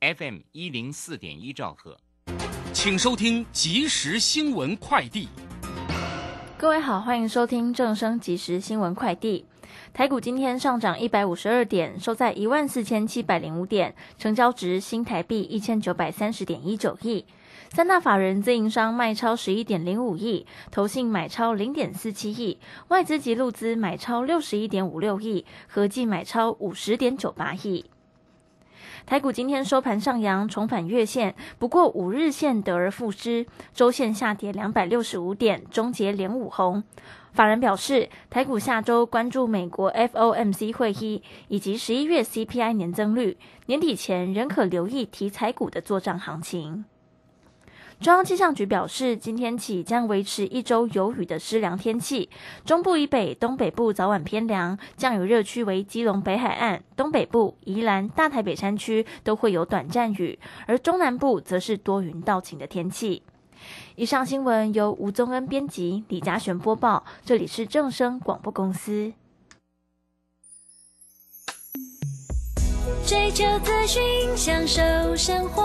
FM 一零四点一兆赫，请收听即时新闻快递。各位好，欢迎收听正声即时新闻快递。台股今天上涨一百五十二点，收在一万四千七百零五点，成交值新台币一千九百三十点一九亿。三大法人自营商卖超十一点零五亿，投信买超零点四七亿，外资及路资买超六十一点五六亿，合计买超五十点九八亿。台股今天收盘上扬，重返月线，不过五日线得而复失，周线下跌两百六十五点，终结连五红。法人表示，台股下周关注美国 FOMC 会议以及十一月 CPI 年增率，年底前仍可留意题材股的作战行情。中央气象局表示，今天起将维持一周有雨的湿凉天气，中部以北、东北部早晚偏凉，降雨热区为基隆北海岸、东北部、宜兰、大台北山区都会有短暂雨，而中南部则是多云到晴的天气。以上新闻由吴宗恩编辑，李嘉璇播报，这里是正声广播公司。追求资讯，享受生活。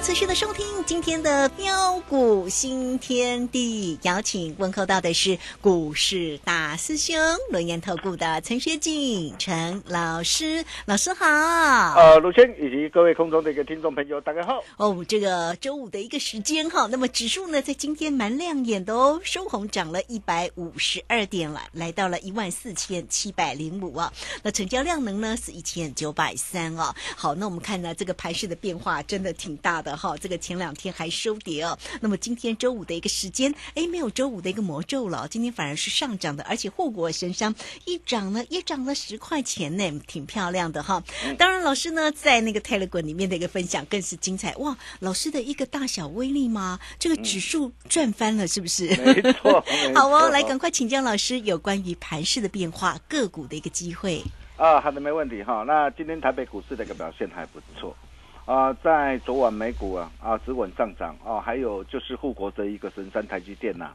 持续的收听。今天的标股新天地，邀请问候到的是股市大师兄轮研投顾的陈学景陈老师，老师好。呃，卢谦以及各位空中的一个听众朋友，大家好。哦，这个周五的一个时间哈，那么指数呢在今天蛮亮眼的哦，收红涨了一百五十二点了，来到了一万四千七百零五啊。那成交量能呢是一千九百三啊。好，那我们看呢这个盘势的变化真的挺大的。哈，这个前两天还收跌哦，那么今天周五的一个时间，哎，没有周五的一个魔咒了，今天反而是上涨的，而且护国神山一涨呢，也涨了十块钱呢，挺漂亮的哈。当然，老师呢在那个 Telegram 里面的一个分享更是精彩哇，老师的一个大小威力吗？这个指数赚翻了是不是？没错，好哦，来赶快请教老师有关于盘势的变化、个股的一个机会啊。好的，没问题哈。那今天台北股市的一个表现还不错。啊，在昨晚美股啊啊止稳上涨啊，还有就是护国的一个神山台积电呐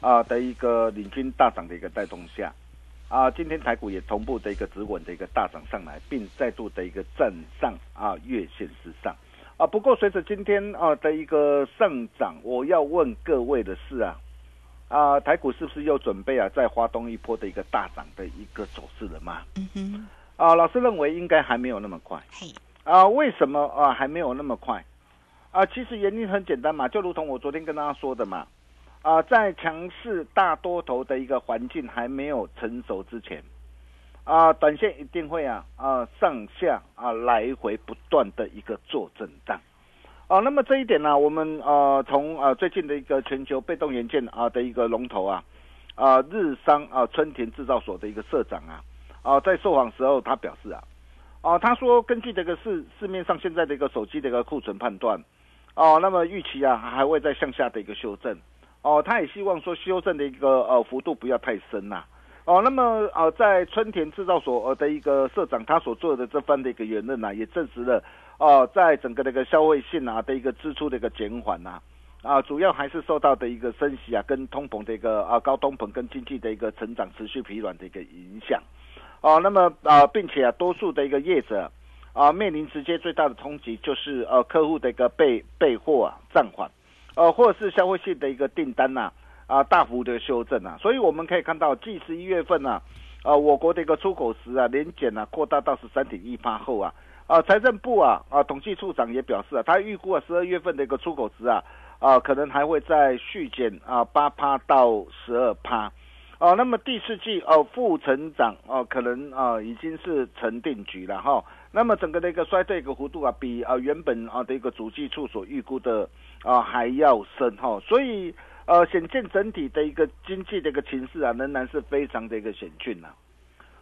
啊的一个领军大涨的一个带动下啊，今天台股也同步的一个止稳的一个大涨上来，并再度的一个站上啊月线之上啊。不过随着今天啊的一个上涨，我要问各位的是啊啊台股是不是又准备啊再发动一波的一个大涨的一个走势了吗？嗯哼，啊老师认为应该还没有那么快。啊，为什么啊还没有那么快？啊，其实原因很简单嘛，就如同我昨天跟大家说的嘛，啊，在强势大多头的一个环境还没有成熟之前，啊，短线一定会啊啊上下啊来回不断的一个做震荡，啊，那么这一点呢，我们呃从啊最近的一个全球被动元件啊的一个龙头啊啊日商啊春田制造所的一个社长啊啊在受访时候他表示啊。哦，他说根据这个市市面上现在的一个手机的一个库存判断，哦，那么预期啊还会再向下的一个修正，哦，他也希望说修正的一个呃幅度不要太深呐。哦，那么呃，在春田制造所的一个社长他所做的这番的一个言论呢，也证实了哦，在整个的一个消费性啊的一个支出的一个减缓呐，啊，主要还是受到的一个升息啊跟通膨的一个啊高通膨跟经济的一个成长持续疲软的一个影响。哦，那么啊，并且啊，多数的一个业者啊，面临直接最大的冲击就是呃客户的一个备备货啊暂缓，呃，或者是消费性的一个订单呐。啊，大幅的修正啊，所以我们可以看到，即十一月份呢，啊，我国的一个出口值啊，年减呢扩大到十三点一八后啊，啊，财政部啊，啊，统计处长也表示啊，他预估啊，十二月份的一个出口值啊，啊，可能还会再续减啊八趴到十二趴，哦，那么第四季哦负成长哦，可能啊已经是成定局了哈，那么整个的一个衰退一个幅度啊，比啊原本啊的一个主计处所预估的啊还要深哈，所以。呃，显见整体的一个经济的一个情势啊，仍然是非常的一个险峻呐。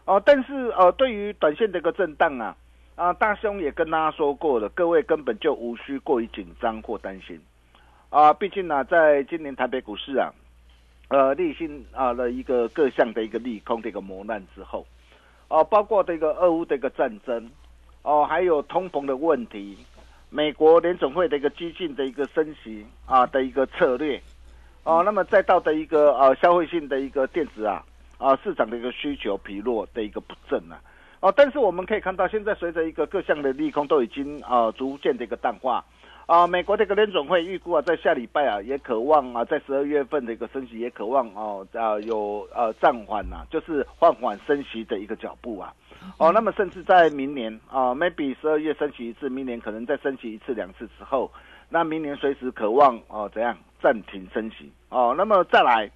哦，但是呃，对于短线的一个震荡啊，啊，大兄也跟大家说过了，各位根本就无需过于紧张或担心啊。毕竟呢，在今年台北股市啊，呃，历经啊的一个各项的一个利空的一个磨难之后，哦，包括这个俄乌的一个战争，哦，还有通膨的问题，美国联总会的一个激进的一个升息啊的一个策略。哦，那么再到的一个呃消费性的一个电子啊啊市场的一个需求疲弱的一个不振啊，哦，但是我们可以看到，现在随着一个各项的利空都已经啊逐渐的一个淡化啊，美国的一个联总会预估啊，在下礼拜啊也渴望啊，在十二月份的一个升息也渴望哦啊有呃暂缓呐，就是放缓升息的一个脚步啊，哦，那么甚至在明年啊，maybe 十二月升息一次，明年可能再升息一次两次之后。那明年随时渴望哦怎样暂停升息哦，那么再来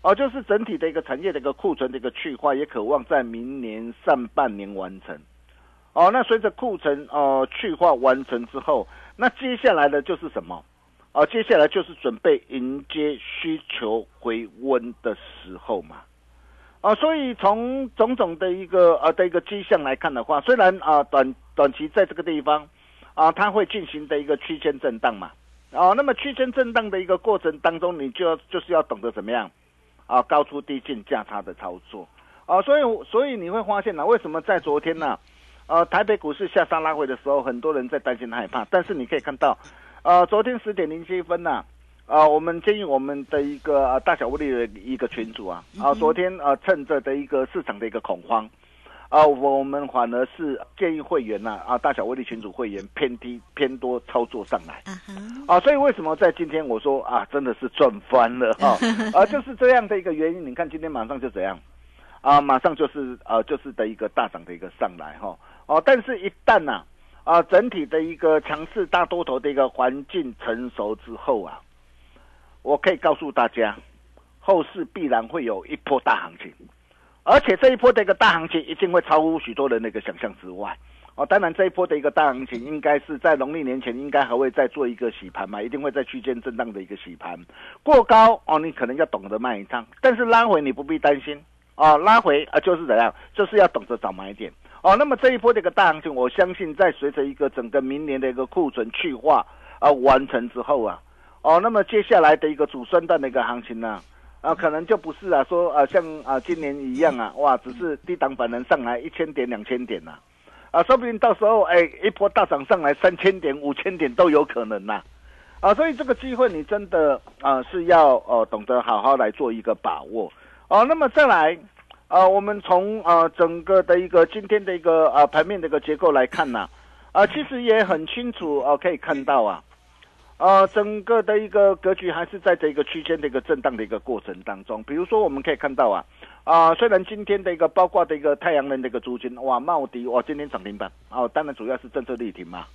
哦，就是整体的一个产业的一个库存的一个去化，也渴望在明年上半年完成哦。那随着库存哦去化完成之后，那接下来的就是什么哦？接下来就是准备迎接需求回温的时候嘛啊。所以从种种的一个呃的一个迹象来看的话，虽然啊短短期在这个地方。啊，它会进行的一个区间震荡嘛，哦，那么区间震荡的一个过程当中，你就要就是要懂得怎么样，啊，高出低进价差的操作，啊，所以所以你会发现呢，为什么在昨天呢，呃，台北股市下杀拉回的时候，很多人在担心害怕，但是你可以看到，呃，昨天十点零七分呢，啊，我们建议我们的一个大小威力的一个群主啊，啊，昨天呃趁着的一个市场的一个恐慌。啊，我们反而是建议会员呐，啊，大小威力群组会员偏低偏多操作上来，啊，所以为什么在今天我说啊，真的是赚翻了 哈，啊，就是这样的一个原因。你看今天马上就怎样，啊，马上就是啊，就是的一个大涨的一个上来哈，哦，但是一旦呐，啊，整体的一个强势大多头的一个环境成熟之后啊，我可以告诉大家，后市必然会有一波大行情。而且这一波的一个大行情一定会超乎许多人的一个想象之外，哦，当然这一波的一个大行情应该是在农历年前应该还会再做一个洗盘嘛，一定会在区间震荡的一个洗盘，过高哦，你可能要懂得卖一趟，但是拉回你不必担心。哦，拉回啊就是怎样，就是要懂得找买点。哦。那么这一波的一个大行情，我相信在随着一个整个明年的一个库存去化啊完成之后啊，哦，那么接下来的一个主升段的一个行情呢？啊，可能就不是啊，说啊，像啊今年一样啊，哇，只是低档板能上来一千点、两千点呐，啊，说不定到时候哎一波大涨上来三千点、五千点都有可能呐，啊，所以这个机会你真的啊是要呃懂得好好来做一个把握哦。那么再来啊，我们从啊整个的一个今天的一个啊盘面的一个结构来看呢，啊，其实也很清楚啊，可以看到啊。呃，整个的一个格局还是在这个区间的一个震荡的一个过程当中。比如说，我们可以看到啊，啊，虽然今天的一个包括的一个太阳能的一个租金，哇，茂迪哇，今天涨停板哦，当然主要是政策力挺嘛，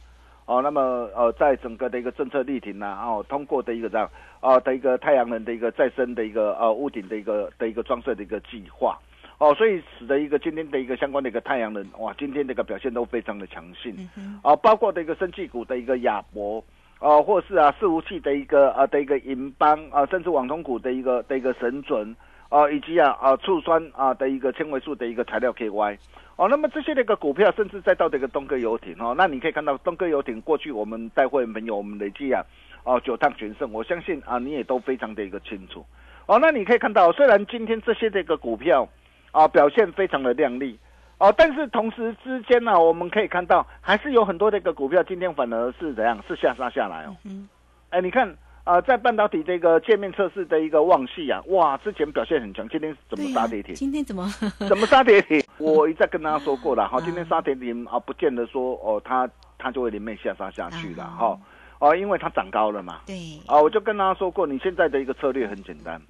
哦，那么呃，在整个的一个政策力挺呢，哦，通过的一个这样啊的一个太阳能的一个再生的一个呃屋顶的一个的一个装设的一个计划，哦，所以使得一个今天的一个相关的一个太阳能哇，今天这个表现都非常的强劲，啊，包括的一个生技股的一个亚博。哦，或是啊，伺服器的一个啊的一个银邦啊，甚至网通股的一个的一个神准啊，以及啊啊醋酸啊的一个纤维素的一个材料 KY 哦，那么这些的一个股票，甚至再到这个东哥游艇哦，那你可以看到东哥游艇过去我们带会员朋友我们累计啊哦九趟全胜，我相信啊你也都非常的一个清楚。哦，那你可以看到，虽然今天这些这个股票啊表现非常的亮丽，哦，但是同时之间呢，我们可以看到还是有很多这个股票今天反而是怎样，是下杀下来哦。嗯哎，你看啊、在半导体这个界面测试的一个旺系啊，哇，之前表现很强，今天怎么杀跌停？今天怎么？怎么杀跌停？我一再跟大家说过了，哈，今天杀跌停啊，不见得说哦，它它就会连绵下杀下去了，啊哈，哦，因为它涨高了嘛，对，啊，我就跟大家说过，你现在的一个策略很简单，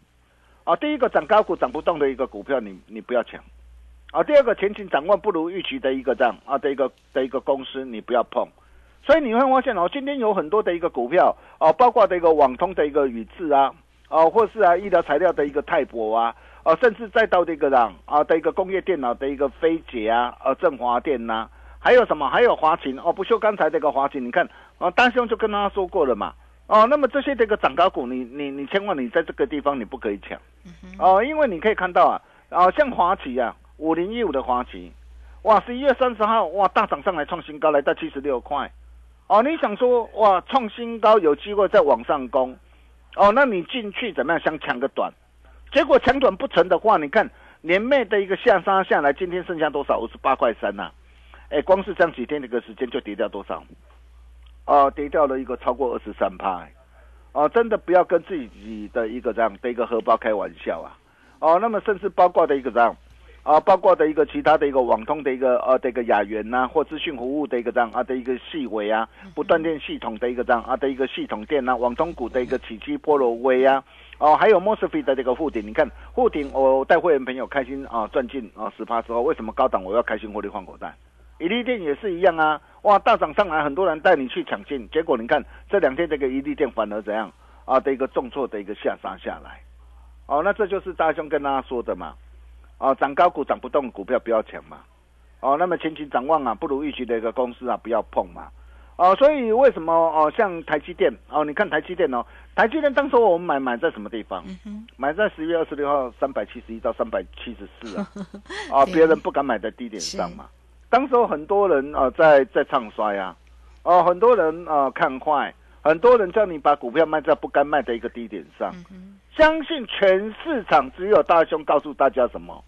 啊，第一个涨高股涨不动的一个股票，你你不要抢，啊，第二个前景展望不如预期的一个这样啊的一个的一个公司，你不要碰。所以你会发现哦，今天有很多的一个股票哦，包括的一个网通的一个宇智啊，哦，或是啊医疗材料的一个泰博啊，哦，甚至再到这个让啊的一个工业电脑的一个飞捷啊，呃，振华电呐、还有什么？还有华勤哦，不锈钢材的一个华勤，你看啊，大兄就跟他说过了嘛，哦，那么这些这个涨高股，你你你千万你在这个地方你不可以抢，哦，因为你可以看到啊，啊，像华旗啊，五零一五的华旗，哇，十一月三十号哇大涨上来创新高，来到七十六块，哦，你想说哇创新高有机会再往上攻，哦，那你进去怎么样？想抢个短，结果抢短不成的话，你看年妹的一个下杀下来，今天剩下多少？五十八块三呐，哎，光是这样几天的一个时间就跌掉多少？哦，跌掉了一个超过二十三趴，哎哦，真的不要跟自己的一个这样的一个荷包开玩笑啊！哦，那么甚至包括的一个这样，啊，包括的一个其他的一个网通的一个呃的一个雅元呐、或资讯服务的一个这样啊的一个细微啊，不断电系统的一个这样啊的一个系统电呐、网通股的一个起基波罗威啊，哦，还有 Mosfet 的这个护顶，你看护顶，我带会员朋友开心啊赚进啊十趴之后，为什么高档我要开心获利换口袋？伊利店也是一样啊，哇，大涨上来，很多人带你去抢进，结果你看这两天这个伊利店反而怎样？啊的一个重挫的一个下杀下来，哦，那这就是大兄跟大家说的嘛，哦，涨高股涨不动股票不要抢嘛，哦，那么前景展望啊不如预期的一个公司啊不要碰嘛，哦，所以为什么哦像台积电哦，你看台积电哦，台积电当时我们买买在什么地方？买在十月二十六号三百七十一到三百七十四啊，啊，对。别人不敢买在低点上嘛。当时候很多人啊、呃在在唱衰啊、哦、很多人啊、呃看坏，很多人叫你把股票卖在不该卖的一个低点上。相信全市场只有大兄告诉大家什么，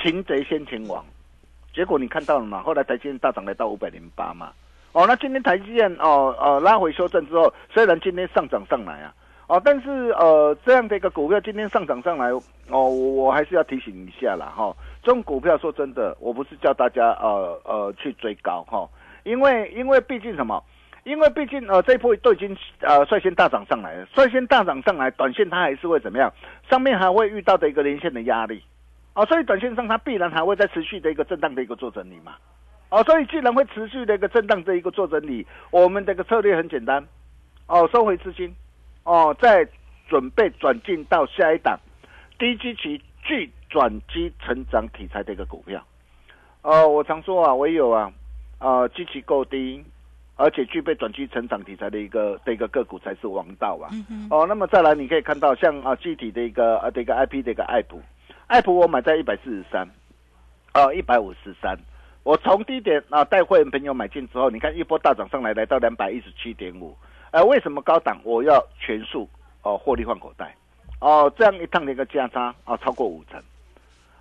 擒贼先擒王。结果你看到了嘛？后来台积电大涨来到五百零八嘛。哦，那今天台积电哦呃拉回修正之后，虽然今天上涨上来啊，哦，但是呃这样的一个股票今天上涨上来，哦，我我还是要提醒一下啦哈、这种股票说真的，我不是叫大家呃呃去追高哈、因为因为毕竟什么？因为毕竟呃这一波都已经呃率先大涨上来了，率先大涨上来，短线它还是会怎么样？上面还会遇到的一个连线的压力，哦，所以短线上它必然还会在持续的一个震荡的一个做整理嘛，哦，所以既然会持续的一个震荡的一个做整理，我们的一个策略很简单，哦，收回资金，哦，在准备转进到下一档低基期具转机成长题材的一个股票，呃，我常说啊，唯有啊，呃，基期够低。而且具备短期成长题材的一个的一个个股才是王道啊！哦，那么再来你可以看到像啊具体的一个啊的一个 IP 的一个爱普，爱普我买在一百四十三，呃一百五十三，我从低点啊带会员朋友买进之后，你看一波大涨上来来到两百一十七点五，呃为什么高档我要全数哦获利换口袋？哦这样一趟的一个价差啊超过五成，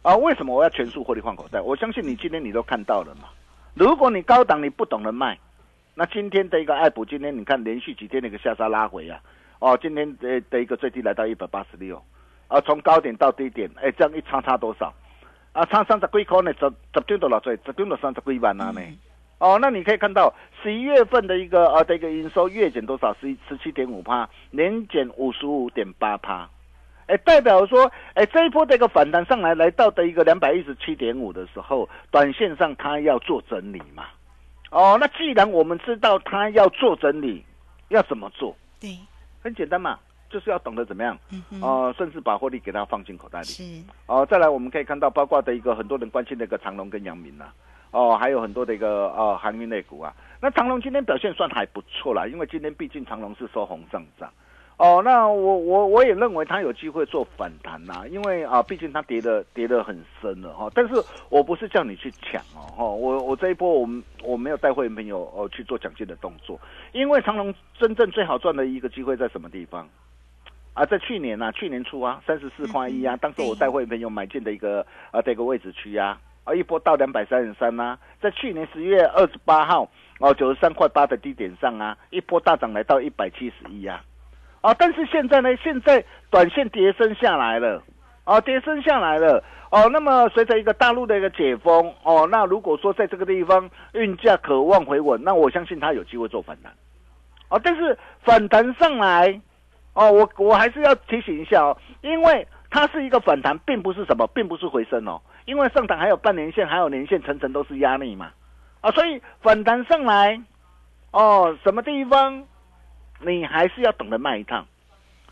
啊为什么我要全数获利换口袋？我相信你今天你都看到了嘛，如果你高档你不懂得卖。那今天的一个爱普，今天你看连续几天的一个下杀拉回啊，哦，今天的的一个最低来到一百八十六，啊，从高点到低点，哎，这样一差差多少？啊，差三十几块呢，十十张都落水，十张都三十几万啊呢。哦，那你可以看到十一月份的一个呃的一个营收月减多少？十十七点五帕，年减五十五点八帕。哎，代表说，哎，这一波的一个反弹上来，来到的一个两百一十七点五的时候，短线上它要做整理嘛。哦，那既然我们知道它要做整理，要怎么做？对，很简单嘛，就是要懂得怎么样，哦、甚至把获利给它放进口袋里。是哦，再来我们可以看到，包括的一个很多人关心的一个长隆跟阳明呐、哦，还有很多的一个呃航运类股啊。那长隆今天表现算还不错啦，因为今天毕竟长隆是收红上涨。哦，那我我我也认为它有机会做反弹呐、因为啊，毕竟它跌的跌的很深了哈、但是我不是叫你去抢哦，哈、我我这一波我们我没有带会员朋友哦去做奖金的动作，因为长隆真正最好赚的一个机会在什么地方？啊，在去年呐、去年初啊，三十四块一啊，当时我带会员朋友买进的一个啊这个位置区啊，啊一波到两百三十三呐，在去年十月二十八号哦九十三块八的低点上啊，一波大涨来到一百七十一啊。啊，但是现在呢，现在短线跌升下来了，啊，跌升下来了，哦，那么随着一个大陆的一个解封，哦，那如果说在这个地方运价渴望回稳，那我相信它有机会做反弹，哦，但是反弹上来，哦，我我还是要提醒一下哦，因为它是一个反弹，并不是什么，并不是回升哦，因为上档还有半年线，还有年线，层层都是压力嘛，啊，所以反弹上来，哦，什么地方？你还是要懂得卖一趟，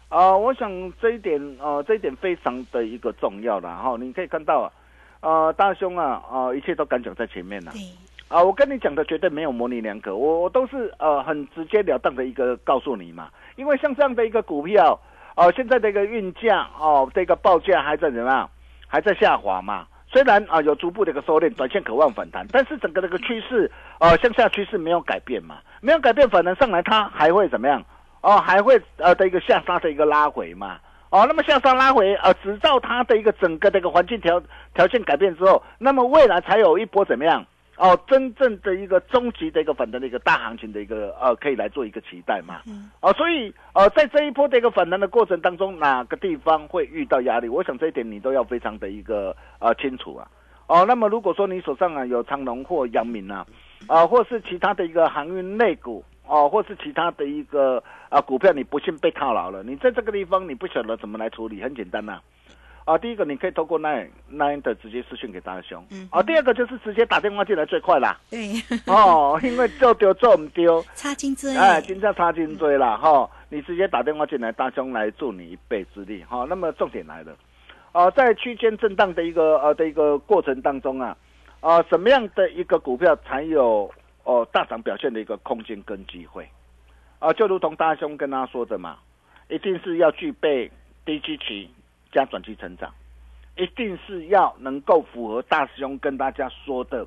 啊、我想这一点，呃，这一点非常的一个重要的哈、你可以看到啊，呃，大兄啊，啊、一切都敢讲在前面了、对，啊，我跟你讲的绝对没有模棱两可，我我都是呃很直截了当的一个告诉你嘛，因为像这样的一个股票，哦、现在的一个运价哦，这个报价还在怎么样，还在下滑嘛。虽然啊、有逐步的一个收敛，短线渴望反弹，但是整个这个趋势呃向下趋势没有改变嘛，没有改变，反弹上来它还会怎么样？哦，还会呃的一个下杀的一个拉回嘛。哦，那么下杀拉回，呃，直到它的一个整个的一个环境条条件改变之后，那么未来才有一波怎么样？哦，真正的一个终极的一个反弹的一个大行情的一个呃，可以来做一个期待嘛。嗯哦，所以呃，在这一波的一个反弹的过程当中，哪个地方会遇到压力？我想这一点你都要非常的一个呃清楚啊。哦，那么如果说你手上啊有长隆或阳明啊，啊、或是其他的一个航运类股。哦，或是其他的一个啊股票，你不幸被套牢了，你在这个地方你不晓得怎么来处理，很简单呐、啊。第一个你可以透过 Nine Nine 的直接私讯给大兄，嗯啊，第二个就是直接打电话进来最快啦，对，哦，因为做丢做唔丢，差金追，哎，金价差金追啦，哈、你直接打电话进来，大兄来助你一臂之力，哈、那么重点来了，啊，在区间震荡的一个呃的一个过程当中啊，啊，什么样的一个股票才有哦大涨表现的一个空间跟机会？啊，就如同大兄跟他说的嘛，一定是要具备低基期加短期成长，一定是要能够符合大师兄跟大家说的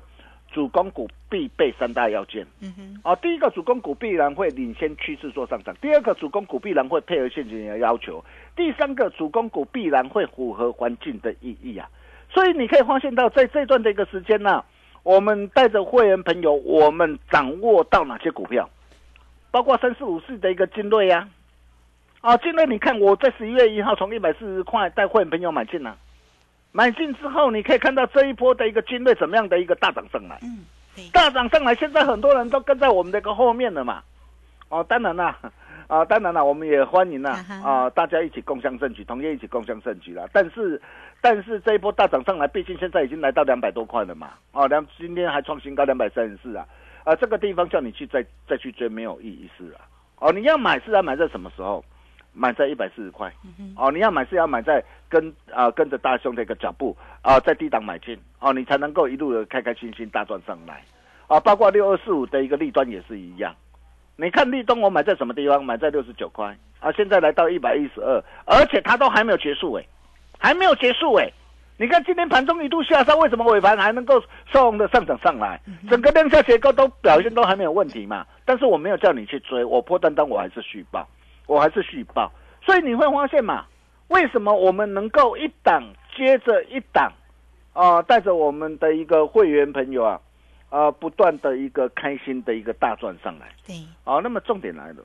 主攻股必备三大要件。嗯哼，哦，第一个主攻股必然会领先趋势做上涨，第二个主攻股必然会配合现金的要求，第三个主攻股必然会符合环境的意义啊。所以你可以发现到，在这段的一个时间呢、我们带着会员朋友，我们掌握到哪些股票，包括三四五四的一个精锐呀、啊，精锐你看我在十一月一号从一百四十块带会员朋友买进了、买进之后你可以看到这一波的一个精锐怎么样的一个大涨上来。嗯，大涨上来，现在很多人都跟在我们这个后面了嘛。哦，当然啦，啊，当然啦，我们也欢迎啦啊啊，大家一起共襄盛举，同业一起共襄盛举啦。但是，但是这一波大涨上来，毕竟现在已经来到两百多块了嘛。哦，两今天还创新高两百三十四啊，啊，这个地方叫你去再再去追没有意义是啊。哦，你要买是要买在什么时候？买在一百四十块。哦，你要买是要买在跟啊、跟着大兄的一个脚步啊、在低档买进哦，你才能够一路的开开心心大赚上来啊。包括六二四五的一个利端也是一样。你看立东我买在什么地方？买在六十九块啊，现在来到一百一十二，而且它都还没有结束哎、还没有结束哎、你看今天盘中一度下杀，为什么尾盘还能够收红的上涨上来？整个量价结构都表现都还没有问题嘛。但是我没有叫你去追，我破单单我还是续报，我还是续报。所以你会发现嘛，为什么我们能够一档接着一档，啊、带着我们的一个会员朋友啊，啊、不断的一个开心的一个大赚上来。对，哦，那么重点来了，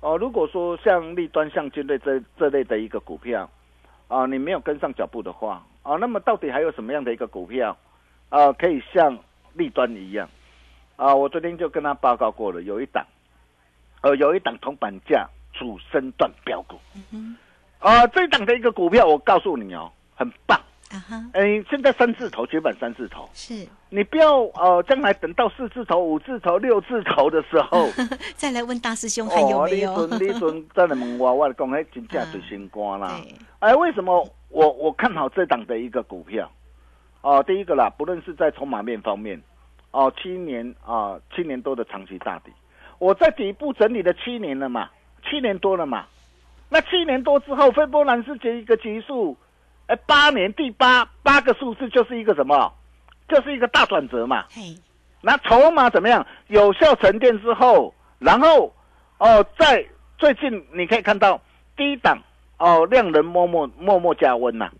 哦，如果说像立端、像军队这这类的一个股票，啊，你没有跟上脚步的话，啊，那么到底还有什么样的一个股票，啊，可以像立端一样，啊，我昨天就跟他报告过了，有一档，呃，有一档铜板价主升段标股，啊，这一档的一个股票，我告诉你哦，很棒，啊哈，哎，现在三字头，绝版三字头，是，你不要呃，将来等到四字头、五字头、六字头的时候。再来问大师兄还有哦，没有？你准你准再来问我，我讲哎真价最心肝啦。对，哎，为什么我我看好这档的一个股票？哦，第一个啦，不论是在筹码面方面，哦，七年啊、七年多的长期大底，我在底部整理了七年了嘛，七年多了嘛，那七年多之后，斐波那契一个级数，哎，八年第八八个数字就是一个什么？就是一个大转折嘛。嘿，那筹码怎么样？有效沉淀之后，然后哦，在最近你可以看到低档哦，量能默默默默加温呐、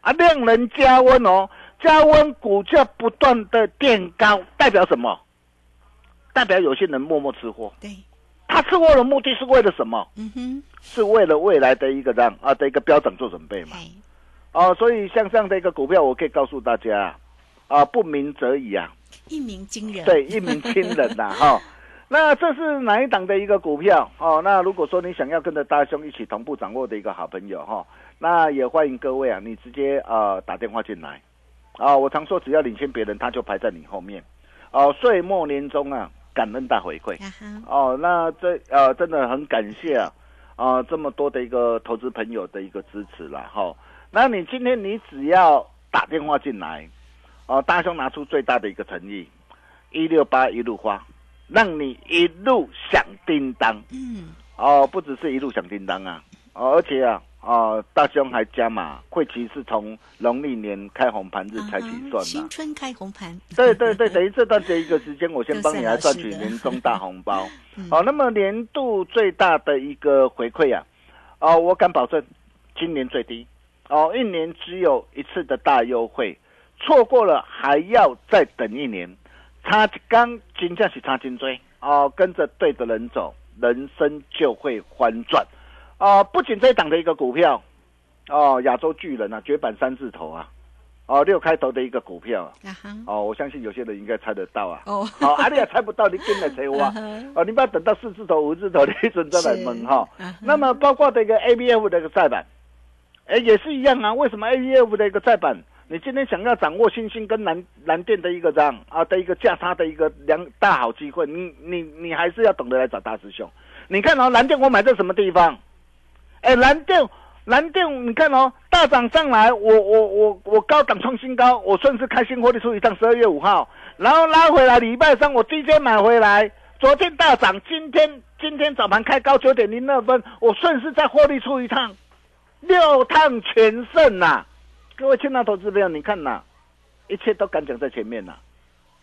啊，量能加温哦，加温股价不断的垫高，代表什么？代表有些人默默吃货，对，他吃货的目的是为了什么？嗯哼，是为了未来的一个这样啊的一个标准做准备嘛。嘿，哦，所以像这样的一个股票，我可以告诉大家啊，不鸣则已啊，一鸣惊人，对，一鸣惊人呐、哈、那这是哪一档的一个股票？哦，那如果说你想要跟着大兄一起同步掌握的一个好朋友哈、那也欢迎各位啊，你直接呃打电话进来啊。我常说，只要领先别人，他就排在你后面。哦，岁末年终啊，感恩大回馈。哦，那这呃真的很感谢啊，啊、这么多的一个投资朋友的一个支持了哈、那你今天你只要打电话进来，哦，大兄拿出最大的一个诚意，一六八一路花，让你一路响叮当嗯，哦，不只是一路响叮当啊，哦，而且啊。哦，大兄还加码，会期是从农历年开红盘日才起算的。新春开红盘，对对对，等于这段这一个时间，我先帮你来赚取年终大红包。嗯好、那么年度最大的一个回馈啊，哦，我敢保证，今年最低。哦，一年只有一次的大优惠，错过了还要再等一年，差一刚金价是差金追哦，跟着对的人走，人生就会翻转哦。不仅这一档的一个股票哦，亚洲巨人啊，绝版三字头啊，哦，六开头的一个股票啊。哦，我相信有些人应该猜得到啊。哦好、啊，你也猜不到，你跟来猜我啊。哦，你不要等到四字头、五字头的一准再来问 哈。那么包括这个 ABF 的一个再版，哎，也是一样啊。为什么 ABF 的一个再版，你今天想要掌握新兴跟蓝蓝电的一个这样啊的一个价差的一个良大好机会，你你你还是要懂得来找大师兄。你看哦，蓝电我买在什么地方？哎，蓝电。蓝电，你看哦，大涨上来，我我我我高档创新高，我顺势开新获利出一趟，十二月五号，然后拉回来，礼拜三我低阶买回来，昨天大涨，今天今天早盘开高九点零二分，我顺势再获利出一趟，六趟全胜呐、各位亲爱投资朋友，你看呐、一切都敢讲在前面呐、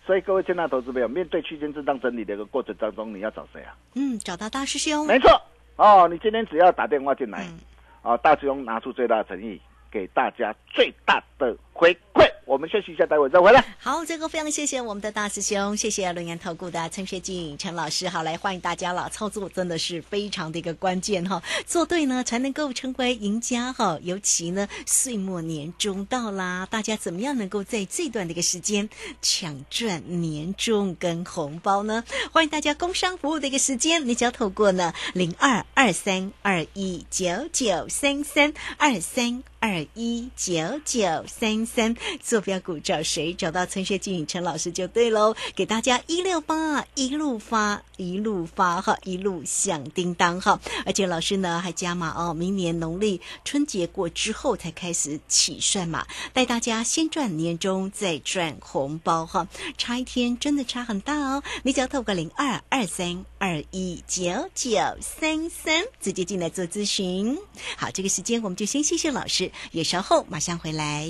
所以各位亲爱投资朋友，面对区间震荡整理的一个过程当中，你要找谁啊？嗯，找到大师兄，没错，哦，你今天只要打电话进来，嗯啊，大师兄拿出最大的诚意，给大家最大的回馈。我们休息一下，待会再回来。好，这个非常谢谢我们的大师兄，谢谢龙岩投顾的陈学静陈老师。好，来欢迎大家了，操作真的是非常的一个关键哈，做对呢才能够成为赢家哈。尤其呢，岁末年终到啦，大家怎么样能够在最短的一个时间抢赚年终跟红包呢？欢迎大家工商服务的一个时间，你只要透过呢零二二三二一九九三三二三。二一九九三三，坐标股找谁？找到陈学静陈老师就对喽。给大家一六八一路发一路发哈，一路响叮当哈。而且老师呢还加码哦，明年农历春节过之后才开始起算嘛，带大家先赚年终，再赚红包哈。差一天真的差很大哦，你只要透过零二二三二一九九三三直接进来做咨询。好，这个时间我们就先谢谢老师。也稍后马上回来。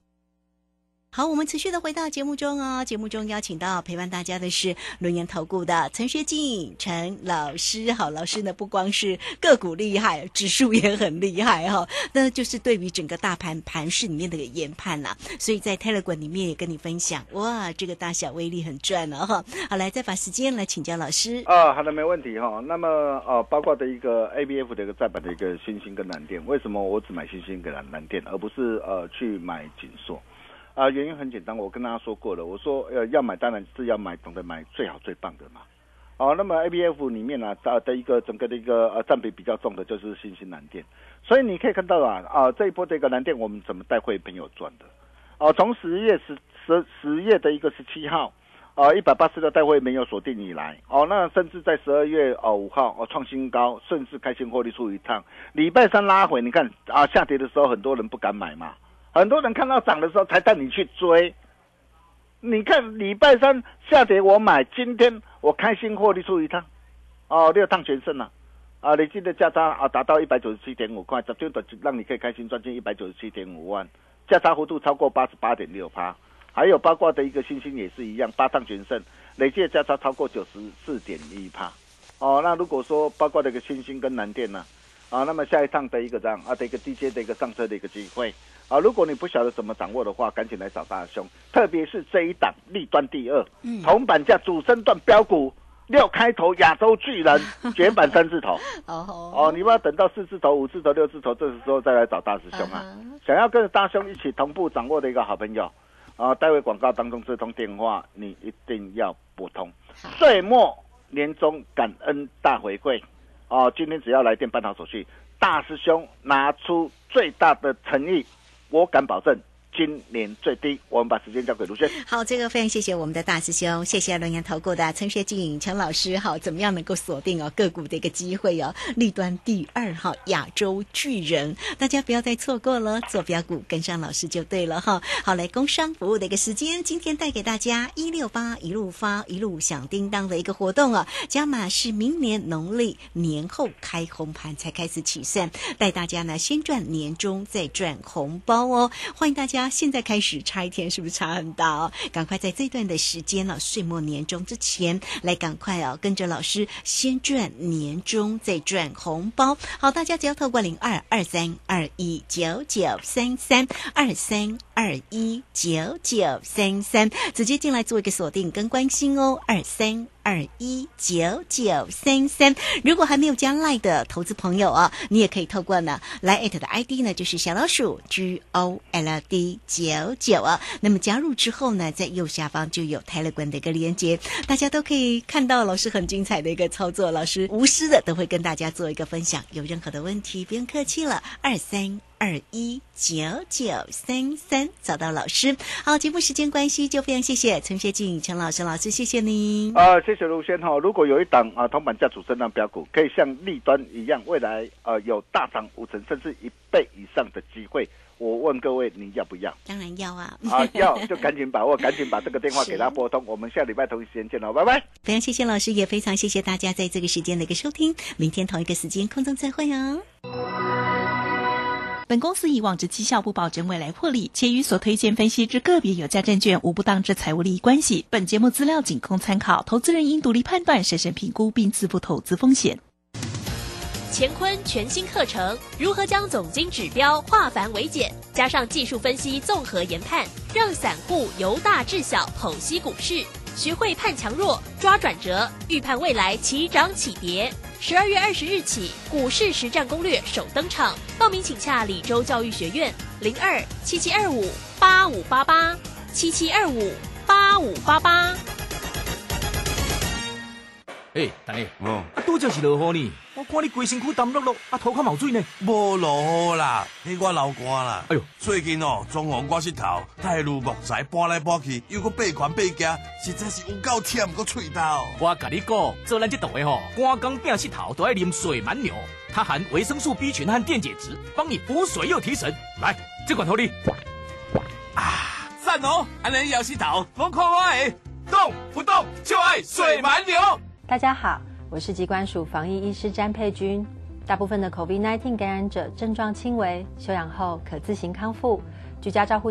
好，我们持续的回到节目中哦。节目中邀请到陪伴大家的是轮研投顾的陈学进陈老师。好，老师呢不光是个股厉害，指数也很厉害哈、那就是对于整个大盘盘势里面的研判啦、所以在 Telegram 里面也跟你分享，哇，这个大小威力很赚哦哈。好，来再把时间来请教老师。啊，好的，没问题哈。那么呃，包括的一个 ABF 的一个再版的一个新兴跟蓝电，为什么我只买新兴跟蓝蓝电，而不是呃去买锦硕？啊、原因很简单，我跟大家说过了，我说呃要买当然是要买懂得买最好最棒的嘛。哦，那么 ABF 里面呢、啊，的一个整个的一个呃占比比较重的就是新兴蓝电，所以你可以看到啊啊这一波的一个蓝电，我们怎么带会朋友赚的？哦，从十月十十十月的一个十七号。呃，一百八十六带会没有锁定以来，哦，那甚至在十二月哦五号哦创新高，顺势开心获利出一趟。礼拜三拉回，你看啊下跌的时候很多人不敢买嘛，很多人看到涨的时候才带你去追。你看礼拜三下跌我买，今天我开心获利出一趟，哦六趟全胜了、啊，累计的价差啊达到一百九十七点五块，这就的让你可以开心赚进一百九十七点五万，价差幅度超过八十八点六趴。还有包括的一个星星也是一样，八趟全胜，累计的价差超过九十四点一趴。哦，那如果说包括的一个星星跟南电呢，啊，那么下一趟的一个这样啊的一个低阶的一个上车的一个机会。啊，如果你不晓得怎么掌握的话，赶紧来找大兄，特别是这一档立端第二，嗯。铜板价主升段标股。六开头亚洲巨人 卷板三字头。哦。哦，你不要等到四字头、五字头、六字头，这时候再来找大师兄啊！嗯想要跟着大兄一起同步掌握的一个好朋友，啊，待会广告当中这通电话你一定要拨通。岁末年终感恩大回馈，哦，今天只要来电办好手续，大师兄拿出最大的诚意，我敢保证今年最低。我们把时间交给卢轩。好，这个非常谢谢我们的大师兄，谢谢龙岩投顾的陈学静陈老师。好，怎么样能够锁定哦个股的一个机会哦？立端第二哈，亚洲巨人，大家不要再错过了，做标股跟上老师就对了哈。好，来工商服务的一个时间，今天带给大家一六八一路发一路响叮当的一个活动哦，加码是明年农历年后开红盘才开始起算，带大家呢先赚年终再赚红包哦。欢迎大家现在开始，差一天是不是差很大哦？赶快在这段的时间呢、岁末年终之前来赶快哦，跟着老师先赚年终再赚红包。好，大家只要透过零二二三二一九九三三二三二一九九三三直接进来做一个锁定跟关心哦，二三。二一九九三三，如果还没有加 Line 的投资朋友啊，你也可以透过呢来 at 的 ID 呢，就是小老鼠 G O L D 九九啊。那么加入之后呢，在右下方就有 Telegram 的一个连接，大家都可以看到老师很精彩的一个操作，老师无私的都会跟大家做一个分享。有任何的问题，不用客气了，二三。二一九九三三，找到老师。好，节目时间关系，就非常谢谢陈学静陈老师老师，谢谢您。啊、谢谢卢先哈。如果有一档啊铜板价主升浪标股，可以像立端一样，未来呃有大涨五成甚至一倍以上的机会，我问各位，你要不要？当然要啊！啊，要就赶紧把握，赶紧把这个电话给他拨通。我们下礼拜同一时间见喽，拜拜。非常谢谢老师，也非常谢谢大家在这个时间的一个收听。明天同一个时间空中再会哦。本公司以往之绩效不保证未来获利，且与所推荐分析之个别有价证券无不当之财务利益关系。本节目资料仅供参考，投资人应独立判断、审慎评估并自负投资风险。乾坤全新课程，如何将总经指标化繁为简，加上技术分析综合研判，让散户由大至小剖析股市，学会判强弱、抓转折，预判未来起涨起跌。十二月二十日起，股市实战攻略首登场，报名请洽李州教育学院零二七七二五八五八八七七二五八五八八。诶，大爷，哦，啊，拄则是落雨呢，我看你规身躯澹漉漉，啊，头壳冒水呢。无落雨啦，迄我流汗啦。哎呦，最近哦，装潢我石头，太入木材搬来搬去，又搁背款背夹，实在是有够忝搁喙头。我甲你讲，做咱这档的吼，赶工变石头都爱啉水蛮牛，它含维生素 B 群和电解质，帮你补水又提神。来，这款头你。啊，赞哦！安尼摇石头，我看我的，动不动就爱水蛮牛。大家好，我是疾管署防疫医师詹佩君。大部分的 COVID-19 感染者症状轻微，休养后可自行康复，居家照护